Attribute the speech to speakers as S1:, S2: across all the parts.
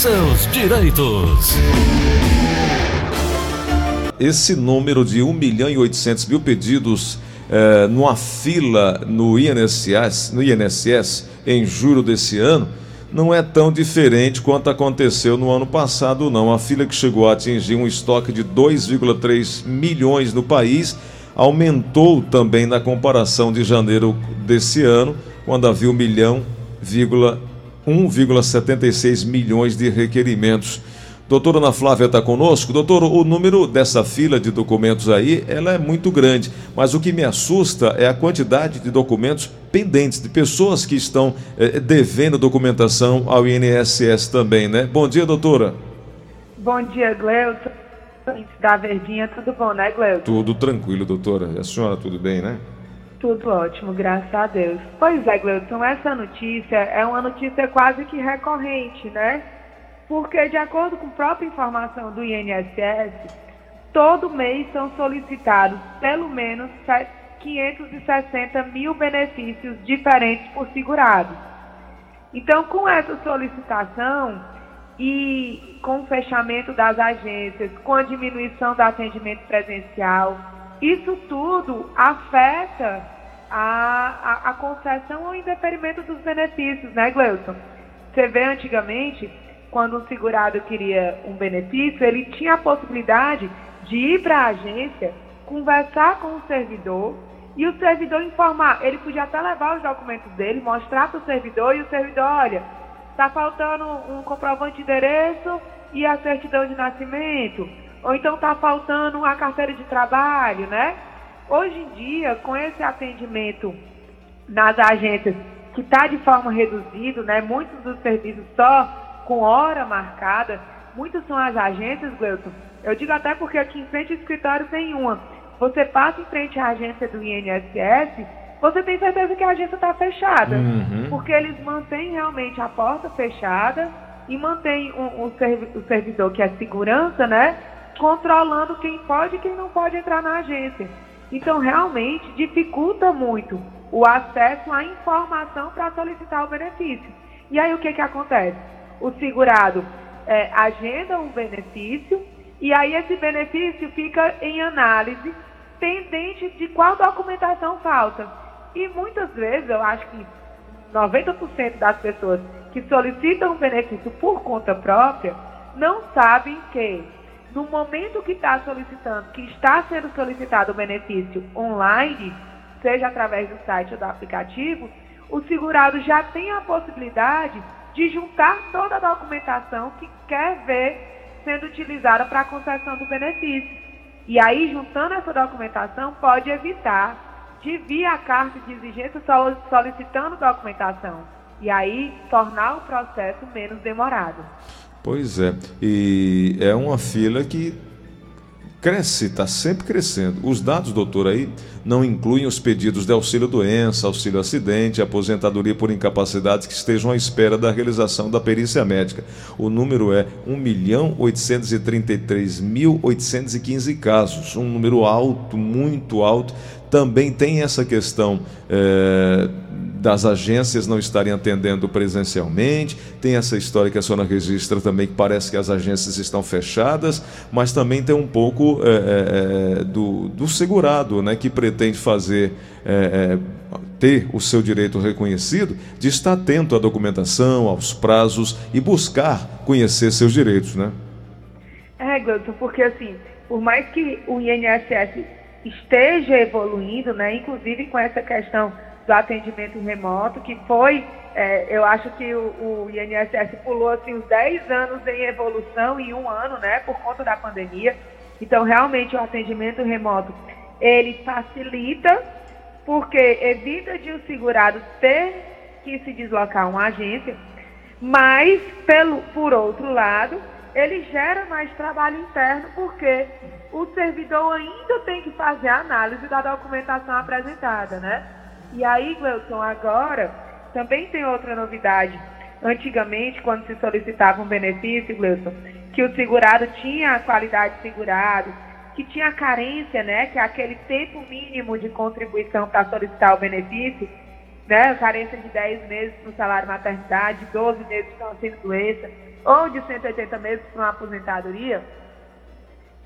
S1: seus direitos.
S2: Esse número de 1 milhão e 800 mil pedidos eh, numa fila no INSS, no INSS em julho desse ano não é tão diferente quanto aconteceu no ano passado, não. A fila que chegou a atingir um estoque de 2,3 milhões no país aumentou também na comparação de janeiro desse ano, quando havia 1 milhão, 1,76 milhões de requerimentos. Doutora Ana Flávia está conosco. Doutor, o número dessa fila de documentos aí, ela é muito grande, mas o que me assusta é a quantidade de documentos pendentes, de pessoas que estão eh, devendo documentação ao INSS também, né? Bom dia, doutora.
S3: Bom dia, Gleuton. Da Verdinha, tudo bom, né, Gleuton?
S2: Tudo tranquilo, doutora. E a senhora, tudo bem, né?
S3: Tudo ótimo, graças a Deus. Pois é, Gleuton, essa notícia é uma notícia quase que recorrente, né? porque, de acordo com a própria informação do INSS, todo mês são solicitados pelo menos 560 mil benefícios diferentes por segurado. Então, com essa solicitação e com o fechamento das agências, com a diminuição do atendimento presencial, isso tudo afeta a, a, a concessão ou indeferimento dos benefícios, né, Gleuton? Você vê antigamente quando um segurado queria um benefício, ele tinha a possibilidade de ir para a agência, conversar com o servidor e o servidor informar. Ele podia até levar os documentos dele, mostrar para o servidor e o servidor, olha, está faltando um comprovante de endereço e a certidão de nascimento. Ou então está faltando a carteira de trabalho, né? Hoje em dia, com esse atendimento nas agências que está de forma reduzida, né? Muitos dos serviços só com hora marcada. Muitas são as agências, Gleuton. Eu digo até porque aqui em frente ao escritório tem uma. Você passa em frente à agência do INSS, você tem certeza que a agência está fechada. Uhum. Porque eles mantêm realmente a porta fechada e mantêm o, o, o servidor, que é segurança, né? Controlando quem pode e quem não pode entrar na agência. Então, realmente, dificulta muito o acesso à informação para solicitar o benefício. E aí, o que, que acontece? o segurado é, agenda um benefício e aí esse benefício fica em análise pendente de qual documentação falta. E muitas vezes, eu acho que 90% das pessoas que solicitam um benefício por conta própria não sabem que no momento que está solicitando, que está sendo solicitado o benefício online, seja através do site ou do aplicativo, o segurado já tem a possibilidade de juntar toda a documentação que quer ver sendo utilizada para a concessão do benefício. E aí, juntando essa documentação, pode evitar de vir a carta de exigência solicitando documentação. E aí, tornar o processo menos demorado.
S2: Pois é. E é uma fila que cresce, está sempre crescendo. Os dados, doutor, aí não incluem os pedidos de auxílio doença, auxílio acidente, aposentadoria por incapacidades que estejam à espera da realização da perícia médica. O número é 1.833.815 casos, um número alto, muito alto. Também tem essa questão. É das agências não estarem atendendo presencialmente, tem essa história que a senhora registra também, que parece que as agências estão fechadas, mas também tem um pouco é, é, do, do, segurado, né, que pretende fazer, ter o seu direito reconhecido, de estar atento à documentação, aos prazos e buscar conhecer seus direitos, né?
S3: É, Gleuton, porque assim, por mais que o INSS esteja evoluindo, né, inclusive com essa questão do atendimento remoto, que foi, é, eu acho que o, o, INSS pulou assim, os 10 anos em evolução em um ano, né, por conta da pandemia. Então, realmente, o atendimento remoto, ele facilita, porque evita de o um segurado ter que se deslocar a uma agência, mas, pelo, por outro lado, ele gera mais trabalho interno, porque o servidor ainda tem que fazer a análise da documentação apresentada, né? E aí, Gleuton, agora também tem outra novidade. Antigamente, quando se solicitava um benefício, Gleuton, que o segurado tinha a qualidade de segurado, que tinha carência, né, que é aquele tempo mínimo de contribuição para solicitar o benefício, né, carência de 10 meses no salário maternidade, 12 meses de auxílio doença. Ou de 180 meses para uma aposentadoria,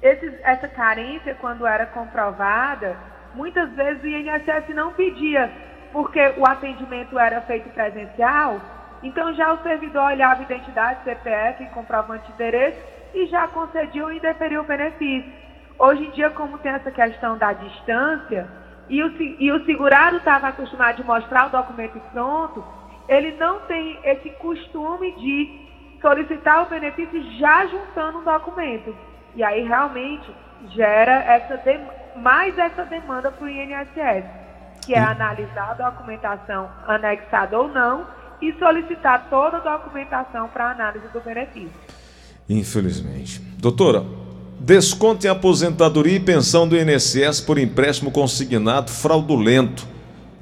S3: esses, essa carência, quando era comprovada, muitas vezes o INSS não pedia, porque o atendimento era feito presencial, então já o servidor olhava identidade, CPF, comprovante de endereço e já concedia ou indeferiu o benefício. Hoje em dia, como tem essa questão da distância, e o, e o segurado estava acostumado de mostrar o documento pronto, ele não tem esse costume de solicitar o benefício já juntando um documento. E aí realmente gera essa mais essa demanda para o INSS, que é analisar a documentação anexada ou não e solicitar toda a documentação para análise do benefício.
S2: Infelizmente. Doutora, desconto em aposentadoria e pensão do INSS por empréstimo consignado fraudulento.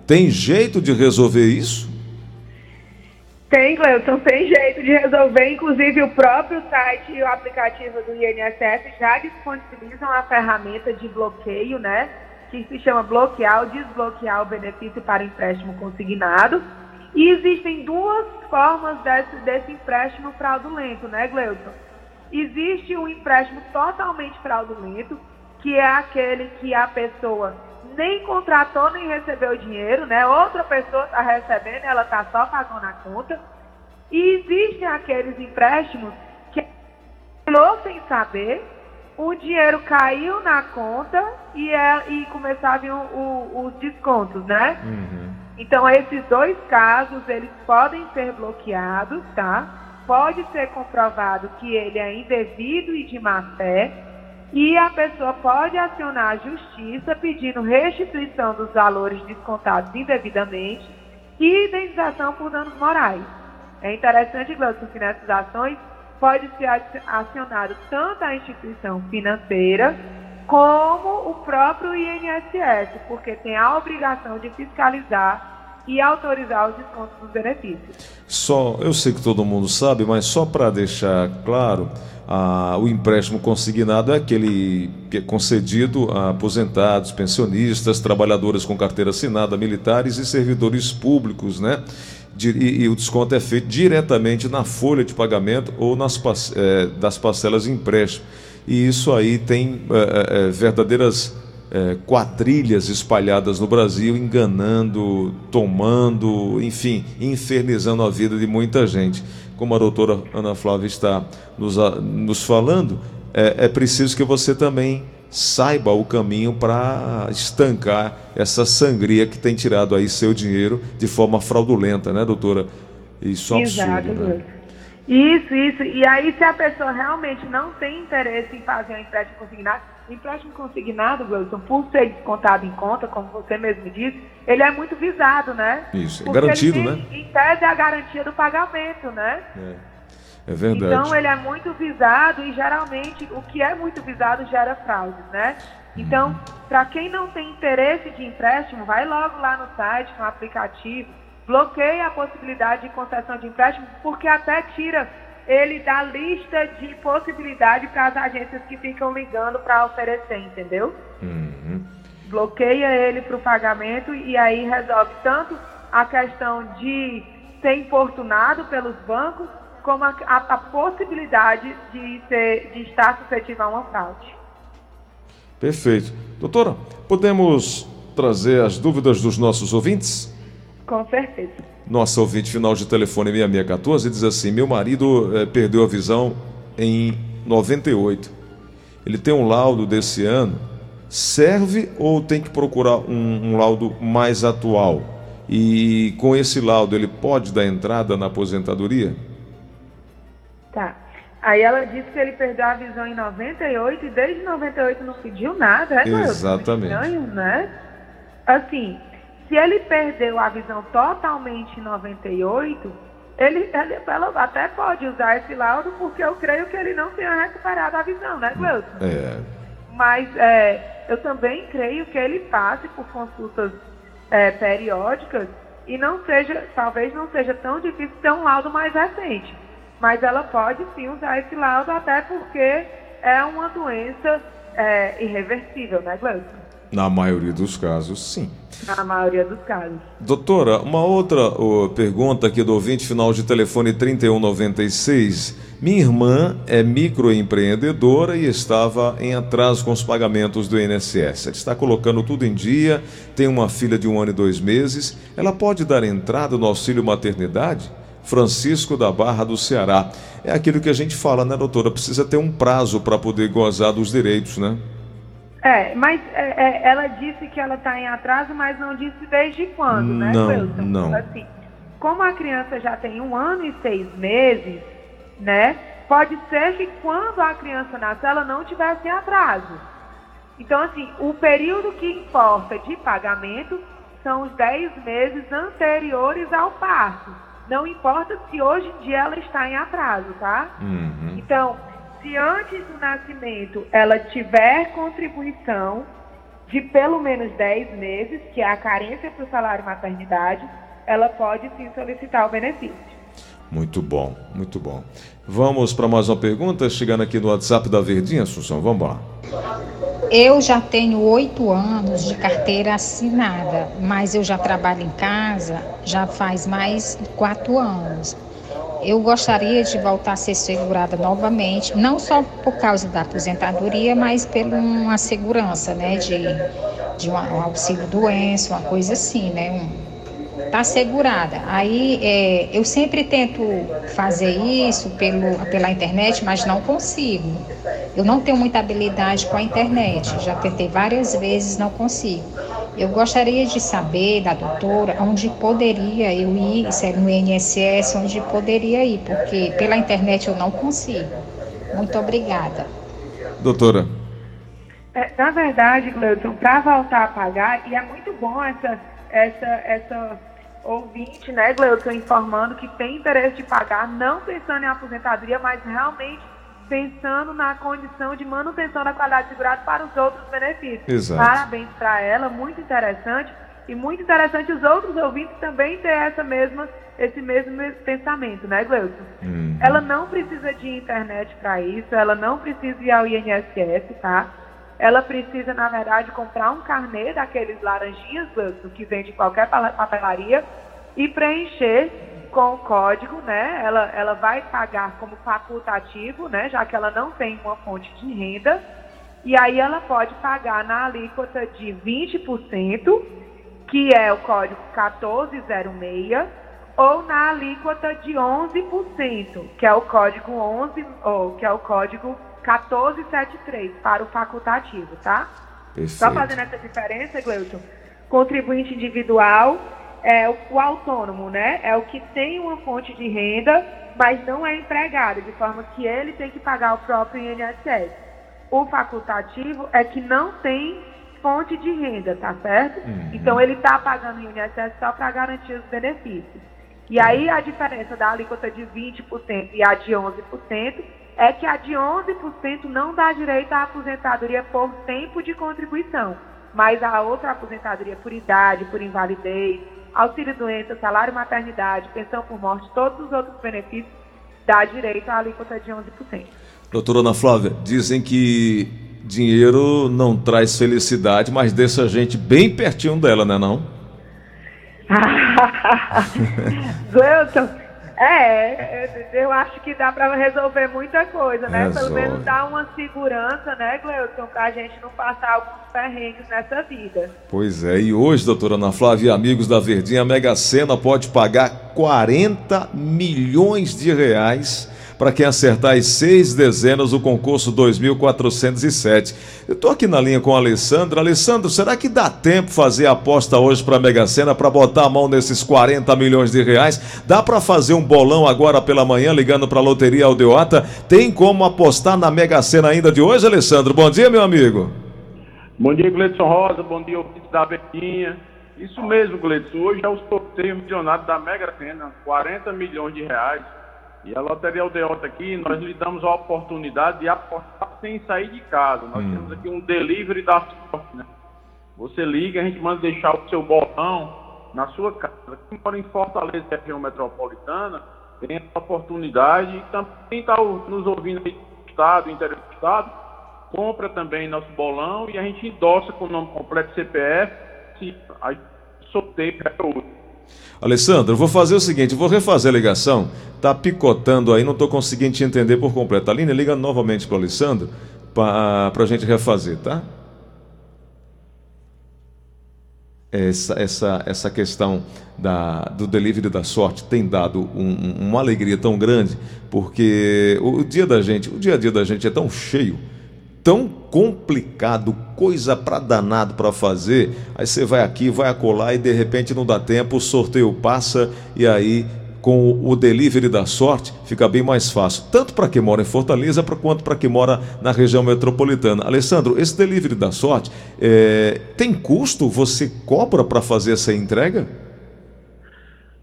S2: Tem jeito de resolver isso?
S3: Tem, Cleuton, tem jeito de resolver. Inclusive, o próprio site e o aplicativo do INSS já disponibilizam a ferramenta de bloqueio, né? Que se chama bloquear ou desbloquear o benefício para empréstimo consignado. E existem duas formas desse, desse empréstimo fraudulento, né, Gleuton? Existe um empréstimo totalmente fraudulento, que é aquele que a pessoa nem contratou nem recebeu o dinheiro, né? Outra pessoa está recebendo, ela está só pagando a conta. E existem aqueles empréstimos que sem saber, o dinheiro caiu na conta e, é, e começavam os descontos, né? Uhum. Então, esses dois casos, eles podem ser bloqueados, tá? Pode ser comprovado que ele é indevido e de má fé, e a pessoa pode acionar a justiça pedindo restituição dos valores descontados indevidamente e indenização por danos morais. É interessante, Glaucio, que nessas ações pode ser acionado tanto a instituição financeira como o próprio INSS, porque tem a obrigação de fiscalizar e autorizar os descontos dos benefícios.
S2: Só, eu sei que todo mundo sabe, mas só para deixar claro, a, o empréstimo consignado é aquele que é concedido a aposentados, pensionistas, trabalhadores com carteira assinada, militares e servidores públicos, né? E, e, o desconto é feito diretamente na folha de pagamento ou nas é, das parcelas de empréstimo. E isso aí tem é, é, verdadeiras é, quadrilhas espalhadas no Brasil, enganando, tomando, enfim, infernizando a vida de muita gente. Como a doutora Ana Flávia está nos, nos falando, é, é preciso que você também saiba o caminho para estancar essa sangria que tem tirado aí seu dinheiro de forma fraudulenta, né, doutora? Isso é absurdo, Exato, né?
S3: Isso, isso. E aí, se a pessoa realmente não tem interesse em fazer um empréstimo consignado, o empréstimo consignado, Wilson, por ser descontado em conta, como você mesmo disse, ele é muito visado, né?
S2: Isso, é garantido,
S3: tem,
S2: né?
S3: Em tese, é a garantia do pagamento, né?
S2: É. é verdade.
S3: Então, ele é muito visado e, geralmente, o que é muito visado gera fraudes, né? Então, uhum. para quem não tem interesse de empréstimo, vai logo lá no site, no aplicativo, bloqueia a possibilidade de concessão de empréstimo, porque até tira ele da lista de possibilidade para as agências que ficam ligando para oferecer, entendeu? Uhum. Bloqueia ele para o pagamento e aí resolve tanto a questão de ser importunado pelos bancos, como a, a, a possibilidade de, ser, de estar suscetível a uma fraude.
S2: Perfeito. Doutora, podemos trazer as dúvidas dos nossos ouvintes?
S3: Com certeza.
S2: Nossa ouvinte final de telefone 6614 diz assim: Meu marido eh, perdeu a visão em 98. Ele tem um laudo desse ano. Serve ou tem que procurar um, um laudo mais atual? E com esse laudo ele pode dar entrada na aposentadoria?
S3: Tá. Aí ela disse que ele perdeu a visão em 98 e desde 98 não pediu nada, é
S2: Exatamente.
S3: Estranho, né? Assim, se ele perdeu a visão totalmente em 98, ele, ele ela até pode usar esse laudo, porque eu creio que ele não tenha recuperado a visão, né, Gleuton?
S2: É.
S3: Mas é, eu também creio que ele passe por consultas é, periódicas e não seja, talvez não seja tão difícil ter um laudo mais recente. Mas ela pode sim usar esse laudo, até porque é uma doença é, irreversível, né, Gleuton?
S2: Na maioria dos casos, sim.
S3: Na maioria dos casos.
S2: Doutora, uma outra pergunta aqui do ouvinte, final de telefone 3196. Minha irmã é microempreendedora e estava em atraso com os pagamentos do INSS. Ela está colocando tudo em dia, tem uma filha de um ano e dois meses. Ela pode dar entrada no auxílio maternidade? Francisco da Barra do Ceará. É aquilo que a gente fala, né, doutora? Precisa ter um prazo para poder gozar dos direitos, né?
S3: É, mas é, é, ela disse que ela está em atraso, mas não disse desde quando, né,
S2: Não, Wilson? não.
S3: Assim, como a criança já tem um ano e seis meses, né, pode ser que quando a criança nasce ela não tivesse atraso. Então, assim, o período que importa de pagamento são os 10 meses anteriores ao parto. Não importa se hoje em dia ela está em atraso, tá?
S2: Uhum.
S3: Então, se antes do nascimento ela tiver contribuição de pelo menos 10 meses, que é a carência para o salário maternidade, ela pode sim solicitar o benefício.
S2: Muito bom, muito bom. Vamos para mais uma pergunta, chegando aqui no WhatsApp da Verdinha, Assunção, vamos lá.
S4: Eu já tenho oito anos de carteira assinada, mas eu já trabalho em casa já faz mais quatro anos eu gostaria de voltar a ser segurada novamente, não só por causa da aposentadoria, mas por uma segurança, né, de, de um, um auxílio doença, uma coisa assim, né, um, tá segurada. Aí é, eu sempre tento fazer isso pelo, pela internet, mas não consigo. Eu não tenho muita habilidade com a internet. Já tentei várias vezes, não consigo. Eu gostaria de saber da doutora onde poderia eu ir, se é no INSS, onde poderia ir, porque pela internet eu não consigo. Muito obrigada.
S2: Doutora.
S3: É, na verdade, Gleuton, para voltar a pagar, e é muito bom essa, essa, essa ouvinte, né, Gleuton, informando que tem interesse de pagar, não pensando em aposentadoria, mas realmente pensando na condição de manutenção da qualidade segurada para os outros benefícios.
S2: Exato.
S3: Parabéns para ela, muito interessante. E muito interessante os outros ouvintes também ter essa mesma, esse mesmo pensamento, né, Gleuton?
S2: Uhum.
S3: Ela não precisa de internet para isso, ela não precisa ir ao INSS, tá? Ela precisa, na verdade, comprar um carnê daqueles laranjinhas, Gleuton, que vende em qualquer papelaria, e preencher com o código, né? Ela, ela vai pagar como facultativo, né? Já que ela não tem uma fonte de renda. E aí ela pode pagar na alíquota de 20%, que é o código 1406, ou na alíquota de 11%, que é o código 11, ou que é o código 1473 para o facultativo, tá?
S2: Perfeito.
S3: Só fazendo essa diferença, Gleuton, contribuinte individual é o, o, autônomo, né? É o que tem uma fonte de renda, mas não é empregado, de forma que ele tem que pagar o próprio INSS. O facultativo é que não tem fonte de renda, tá certo?
S2: Uhum.
S3: Então ele está pagando o INSS só para garantir os benefícios. E aí a diferença da alíquota de 20% e a de 11% é que a de 11% não dá direito à aposentadoria por tempo de contribuição, mas a outra aposentadoria por idade, por invalidez, auxílio doença, salário maternidade, pensão por morte, todos os outros benefícios dá direito à alíquota de 11%.
S2: Doutora Ana Flávia, dizem que dinheiro não traz felicidade, mas deixa a gente bem pertinho dela, né não?
S3: Gleuton, é, eu acho que dá para resolver muita coisa, né?
S2: Resolve.
S3: Pelo menos dar uma segurança, né, Gleuton, para a gente não passar alguns perrengues nessa vida.
S2: Pois é, e hoje, doutora Ana Flávia e amigos da Verdinha, a Mega Sena pode pagar 40 milhões de reais para quem acertar as seis dezenas do concurso 2407. Eu estou aqui na linha com a Alessandra. Alessandro, será que dá tempo fazer a aposta hoje para a Mega Sena para botar a mão nesses 40 milhões de reais? Dá para fazer um bolão agora pela manhã ligando para a Loteria Aldeota? Tem como apostar na Mega Sena ainda de hoje, Alessandro? Bom dia, meu amigo.
S5: Bom dia, Gleidson Rosa. Bom dia, ouvintes da Betinha. Isso mesmo, Gleidson. Hoje é o sorteio milionário da Mega Sena, 40 milhões de reais. E a Loteria Aldeota aqui, nós lhe damos a oportunidade de apostar sem sair de casa. Nós
S2: Hum.
S5: temos aqui um delivery da sorte, né? Você liga, a gente manda deixar o seu bolão na sua casa. Quem mora em Fortaleza, região metropolitana, tem a oportunidade. E também está nos ouvindo aí do estado, interior do estado, compra também nosso bolão e a gente endossa com o nome completo CPF, se aí sorteio para outro.
S2: Alessandro, vou fazer o seguinte, vou refazer a ligação. Tá picotando aí, não estou conseguindo te entender por completo. Aline, liga novamente para o Alessandro para a gente refazer, tá? Essa, essa, essa questão da, do delivery da sorte tem dado um, uma alegria tão grande, porque o, o dia da gente, o dia a dia da gente é tão cheio tão complicado, coisa para danado para fazer. Aí você vai aqui, vai acolá e de repente não dá tempo, o sorteio passa e aí com o delivery da sorte fica bem mais fácil, tanto para quem mora em Fortaleza quanto para quem mora na região metropolitana. Alessandro, esse delivery da sorte é... tem custo? Você cobra para fazer essa entrega?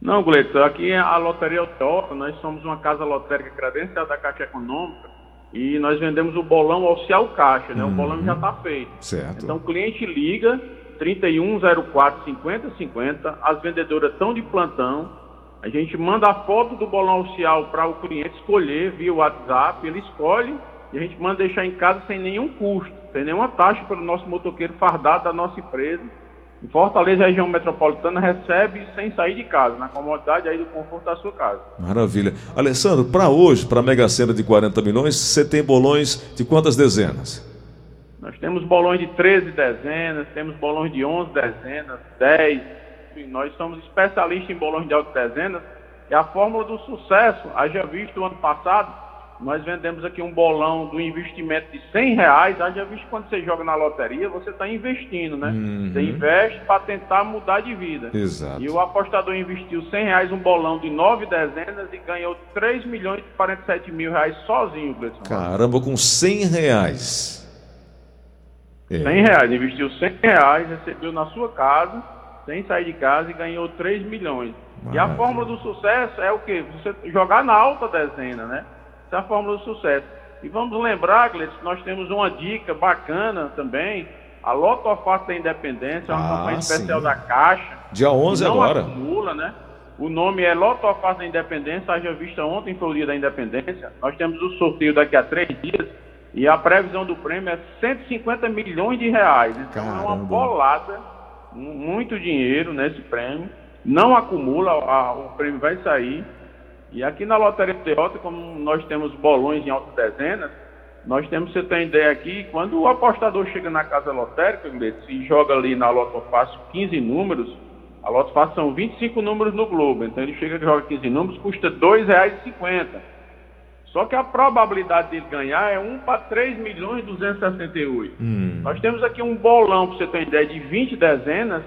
S5: Não, Gleito, aqui é a Loteria Autónoma, nós somos uma casa lotérica credencial da Caixa Econômica e nós vendemos o bolão oficial caixa, né? Uhum. O bolão já está feito.
S2: Certo.
S5: Então o cliente liga 3104 5050, as vendedoras estão de plantão. A gente manda a foto do bolão oficial para o cliente escolher via WhatsApp, ele escolhe e a gente manda deixar em casa sem nenhum custo, sem nenhuma taxa para o nosso motoqueiro fardado da nossa empresa em Fortaleza, região metropolitana, recebe sem sair de casa, na comodidade aí do conforto da sua casa.
S2: Maravilha. Alessandro, para hoje, para a Mega Sena de 40 milhões, você tem bolões de quantas dezenas?
S5: Nós temos bolões de 13 dezenas, temos bolões de 11 dezenas, 10. Nós somos especialistas em bolões de altas dezenas. E a fórmula do sucesso, haja visto o ano passado, nós vendemos aqui um bolão do investimento de 100 reais. Haja visto quando você joga na loteria, você está investindo, né? Uhum. Você investe para tentar mudar de vida.
S2: Exato.
S5: E o apostador investiu 100 reais, um bolão de 9 dezenas e ganhou 3 milhões e 47 mil reais sozinho, Gleison.
S2: Caramba, com 100 reais.
S5: É. 100 reais, investiu 100 reais, recebeu na sua casa, sem sair de casa e ganhou 3 milhões. Maravilha. E a fórmula do sucesso é o quê? Você jogar na alta dezena, né? Essa é a fórmula do sucesso. E vamos lembrar, Gleice, que nós temos uma dica bacana também. A Loto da Independência, é uma ah, campanha especial sim. da Caixa.
S2: Dia 11
S5: não
S2: agora.
S5: acumula, né? O nome é Loto da Independência, haja vista ontem foi o dia da Independência. Nós temos o sorteio daqui a três dias e a previsão do prêmio é 150 milhões de reais. Então Caramba. é uma bolada, muito dinheiro nesse prêmio. Não acumula, a, o prêmio vai sair. E aqui na Loteria Derrota, como nós temos bolões em altas dezenas, nós temos, você tem ideia aqui, quando o apostador chega na casa lotérica, se joga ali na Loto Fácil 15 números, a Loto Fácil são 25 números no Globo, então ele chega e joga 15 números, custa R$ 2,50. Só que a probabilidade dele ganhar é 1 para 3 milhões e 268. Hum. Nós temos aqui um bolão, para você ter ideia, de 20 dezenas,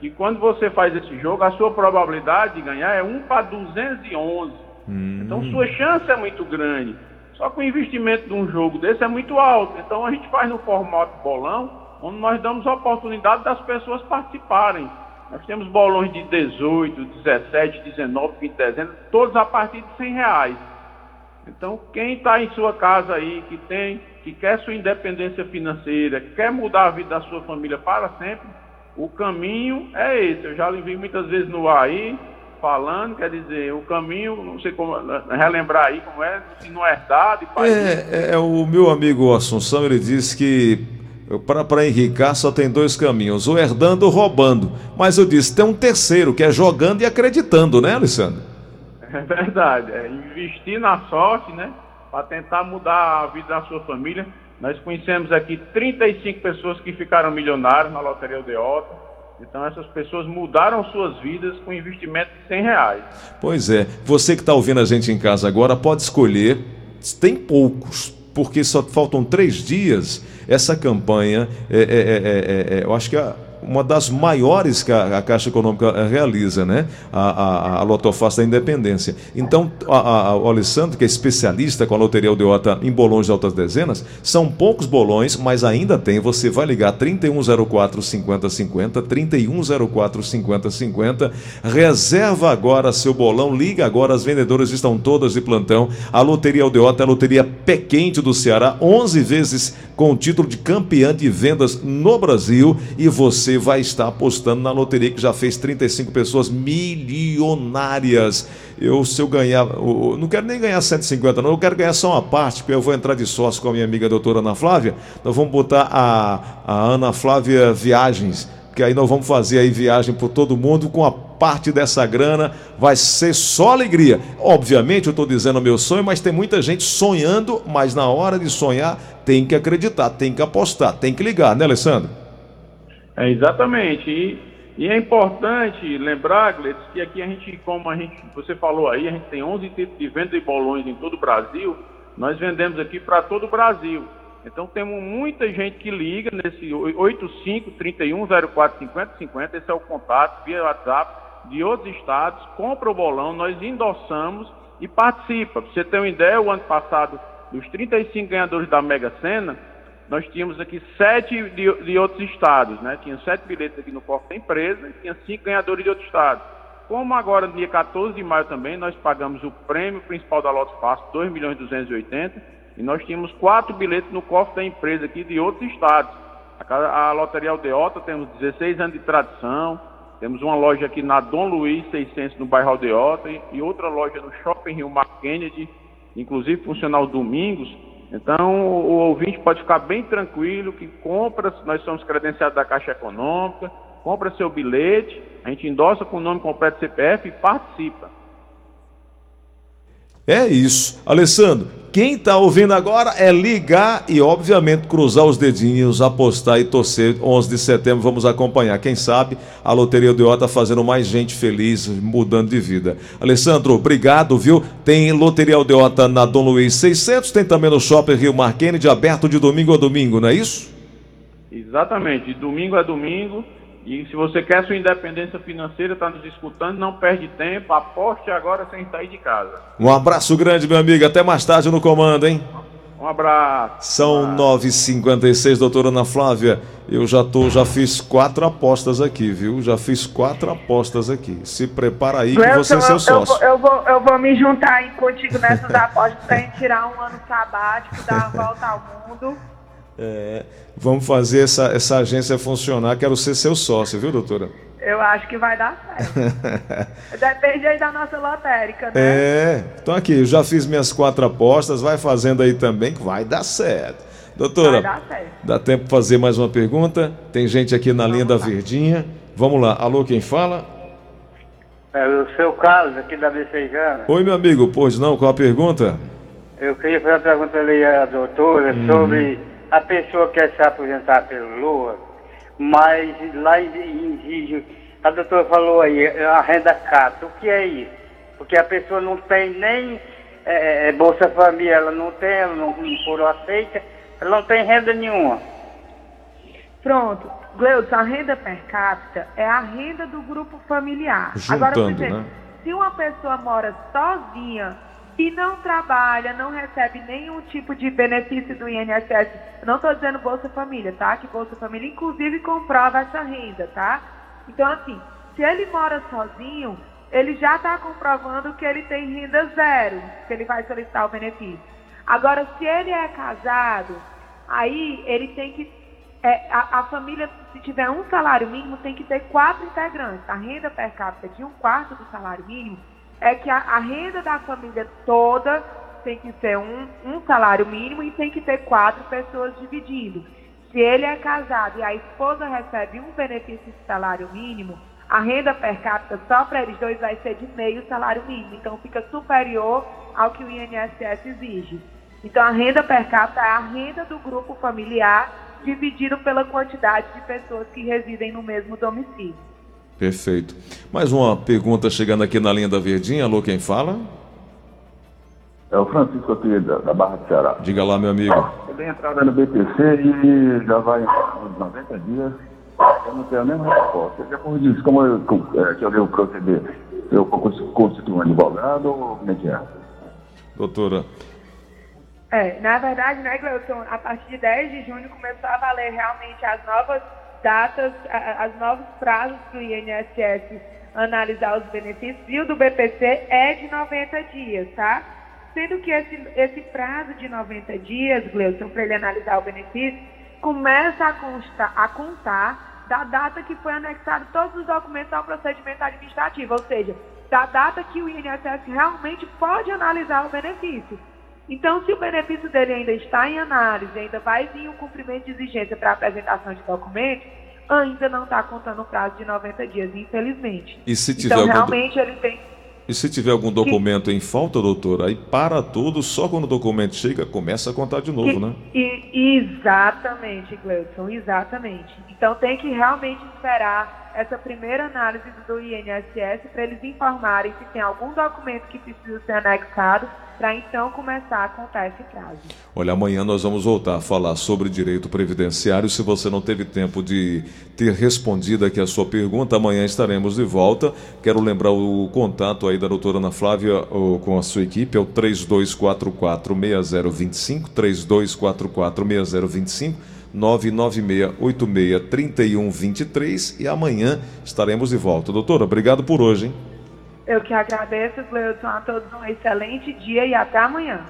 S5: que quando você faz esse jogo, a sua probabilidade de ganhar é 1 para 211. Hum. Então sua chance é muito grande. Só que o investimento de um jogo desse é muito alto. Então a gente faz no formato bolão, onde nós damos a oportunidade das pessoas participarem. Nós temos bolões de 18, 17, 19, 20 dezenas, todos a partir de 100 reais. Então quem está em sua casa aí, que tem, que quer sua independência financeira, quer mudar a vida da sua família para sempre, o caminho é esse. Eu já lhe vi muitas vezes no ar aí, falando, quer dizer, o caminho, não sei como, relembrar aí como é, se não é herdado.
S2: E é, é, é, o meu amigo Assunção, ele disse que para enricar só tem dois caminhos, ou herdando ou roubando. Mas eu disse, tem um terceiro, que é jogando e acreditando, né, Alessandro?
S5: É verdade, é investir na sorte, né, para tentar mudar a vida da sua família. Nós conhecemos aqui 35 pessoas que ficaram milionários na Loteria Odeota então essas pessoas mudaram suas vidas com investimento de 100 reais.
S2: Pois é. Você que está ouvindo a gente em casa agora pode escolher. Tem poucos, porque só faltam três dias. Essa campanha, é, é, é, eu acho que a uma das maiores que a, a Caixa Econômica eh, realiza, né? A, a, a Lotofácil da Independência. Então, o Alessandro, que é especialista com a Loteria Aldeota em bolões de altas dezenas, são poucos bolões, mas ainda tem. Você vai ligar 3104 5050, 3104 5050, reserva agora seu bolão, liga agora, as vendedoras estão todas de plantão. A Loteria Aldeota é a loteria pé quente do Ceará, 11 vezes com o título de campeã de vendas no Brasil e você vai estar apostando na loteria que já fez 35 pessoas milionárias. Eu, se eu ganhar, eu não quero nem ganhar 150, não, eu quero ganhar só uma parte, porque eu vou entrar de sócio com a minha amiga doutora Ana Flávia. Nós vamos botar a, a Ana Flávia Viagens que aí nós vamos fazer aí viagem por todo mundo com a parte dessa grana, vai ser só alegria. Obviamente, eu estou dizendo o meu sonho, mas tem muita gente sonhando, mas na hora de sonhar tem que acreditar, tem que apostar, tem que ligar, né, Alessandro?
S5: É exatamente. E, e é importante lembrar, Gleice, que aqui a gente, como a gente, você falou aí, a gente tem 11 tipos de venda de bolões em todo o Brasil. Nós vendemos aqui para todo o Brasil. Então temos muita gente que liga nesse 85 31 04 50 50, esse é o contato via WhatsApp de outros estados, compra o bolão, nós endossamos e participa. Para você ter uma ideia, o ano passado, dos 35 ganhadores da Mega Sena, nós tínhamos aqui sete de, de outros estados, né? Tinha sete bilhetes aqui no corpo da empresa e tinha cinco ganhadores de outros estados. Como agora, no dia 14 de maio também, nós pagamos o prêmio principal da Loto Fácil, 2 milhões e 280 e nós tínhamos quatro bilhetes no cofre da empresa aqui de outros estados. A, a Loteria Aldeota temos 16 anos de tradição. Temos uma loja aqui na Dom Luiz 600 no bairro Aldeota e, e outra loja no Shopping Rio Mar Kennedy, inclusive funciona aos domingos. Então o, o ouvinte pode ficar bem tranquilo que compra, nós somos credenciados da Caixa Econômica, compra seu bilhete, a gente endossa com o nome completo CPF e participa.
S2: É isso. Alessandro, quem está ouvindo agora é ligar e, obviamente, cruzar os dedinhos, apostar e torcer. 11 de setembro vamos acompanhar. Quem sabe a Loteria do está fazendo mais gente feliz, mudando de vida. Alessandro, obrigado, viu? Tem Loteria Aldeota na Dom Luiz 600, tem também no Shopping Rio Mar Kennedy, aberto de domingo a domingo, não é isso?
S5: Exatamente, de domingo a domingo. E se você quer sua independência financeira, está nos escutando, não perde tempo, aposte agora sem sair de casa.
S2: Um abraço grande, meu amigo. Até mais tarde no comando, hein?
S5: Um abraço.
S2: São 9h56, doutora Ana Flávia. Eu já tô, já fiz quatro apostas aqui, viu? Já fiz quatro apostas aqui. Se prepara aí que você é seu sócio.
S3: Eu vou, eu, vou, eu vou me juntar aí contigo nessas apostas pra gente tirar um ano sabático, dar a volta ao mundo.
S2: É, vamos fazer essa, essa agência funcionar. Quero ser seu sócio, viu, doutora?
S3: Eu acho que vai dar certo. Depende aí da nossa lotérica, né?
S2: É, então aqui, eu já fiz minhas quatro apostas, vai fazendo aí também que vai dar certo. Doutora,
S3: dar certo.
S2: dá tempo para fazer mais uma pergunta? Tem gente aqui na Vamos linha lá. da Verdinha. Vamos lá, alô, quem fala?
S6: É o seu Carlos, aqui da Becejana.
S2: Oi, meu amigo, pois não, qual a pergunta?
S6: Eu queria fazer uma pergunta ali à doutora hum. sobre a pessoa quer se aposentar pelo Lua, mas lá exige, a doutora falou aí, a renda cata, o que é isso? Porque a pessoa não tem nem é, é Bolsa Família, ela não tem, ela não, não foram aceita, ela não tem renda nenhuma.
S3: Pronto. Gleudson, a renda per capita é a renda do grupo familiar.
S2: Juntando, Agora, por exemplo, né?
S3: se uma pessoa mora sozinha e não trabalha, não recebe nenhum tipo de benefício do INSS. não estou dizendo Bolsa Família, tá? Que Bolsa Família, inclusive, comprova essa renda, tá? Então, assim, se ele mora sozinho, ele já está comprovando que ele tem renda zero, que ele vai solicitar o benefício. Agora, se ele é casado, aí ele tem que. É, a, a, família, se tiver um salário mínimo, tem que ter quatro integrantes. A renda per capita de um quarto do salário mínimo é que a, a renda da família toda tem que ser um, um salário mínimo e tem que ter quatro pessoas dividindo. Se ele é casado e a esposa recebe um benefício de salário mínimo, a renda per capita só para eles dois vai ser de meio salário mínimo. Então fica superior ao que o INSS exige. Então a renda per capita é a renda do grupo familiar dividido pela quantidade de pessoas que residem no mesmo domicílio.
S2: Perfeito. Mais uma pergunta chegando aqui na linha da Verdinha. Alô, quem fala?
S7: É o Francisco aqui da, da Barra de Ceará.
S2: Diga lá, meu amigo.
S7: Eu dei entrada no BPC e já vai uns 90 dias. Eu não tenho a mesma resposta. Depois disso, como eu, é, que eu devo proceder? Eu constituo um advogado ou como é que é?
S2: Doutora.
S3: É, na verdade, né, Gleuton, a partir de 10 de junho começou a valer realmente as novas datas, as novos prazos para o INSS analisar os benefícios e o do BPC é de 90 dias, tá? Sendo que esse, esse prazo de 90 dias, Gleison, para ele analisar o benefício, começa a, constar, a contar da data que foi anexado todos os documentos ao procedimento administrativo, ou seja, da data que o INSS realmente pode analisar o benefício. Então, se o benefício dele ainda está em análise, ainda vai vir um cumprimento de exigência para apresentação de documentos, ainda não está contando o prazo de 90 dias, infelizmente.
S2: E se tiver
S3: então,
S2: algum...
S3: realmente, ele tem
S2: e se tiver algum documento em falta, doutor, aí para tudo, só quando o documento chega, começa a contar de novo,
S3: que,
S2: né?
S3: E, exatamente, Gleudson, exatamente. Então tem que realmente esperar essa primeira análise do INSS para eles informarem se tem algum documento que precisa ser anexado para então começar a contar esse prazo.
S2: Olha, amanhã nós vamos voltar a falar sobre direito previdenciário. Se você não teve tempo de ter respondido aqui a sua pergunta, amanhã estaremos de volta. Quero lembrar o contato aí da doutora Ana Flávia com a sua equipe, é o 3244-6025, 3244-6025. 996863123 e amanhã estaremos de volta. Doutora, obrigado por hoje, hein?
S3: Eu que agradeço, Gleudson, a todos um excelente dia e até amanhã.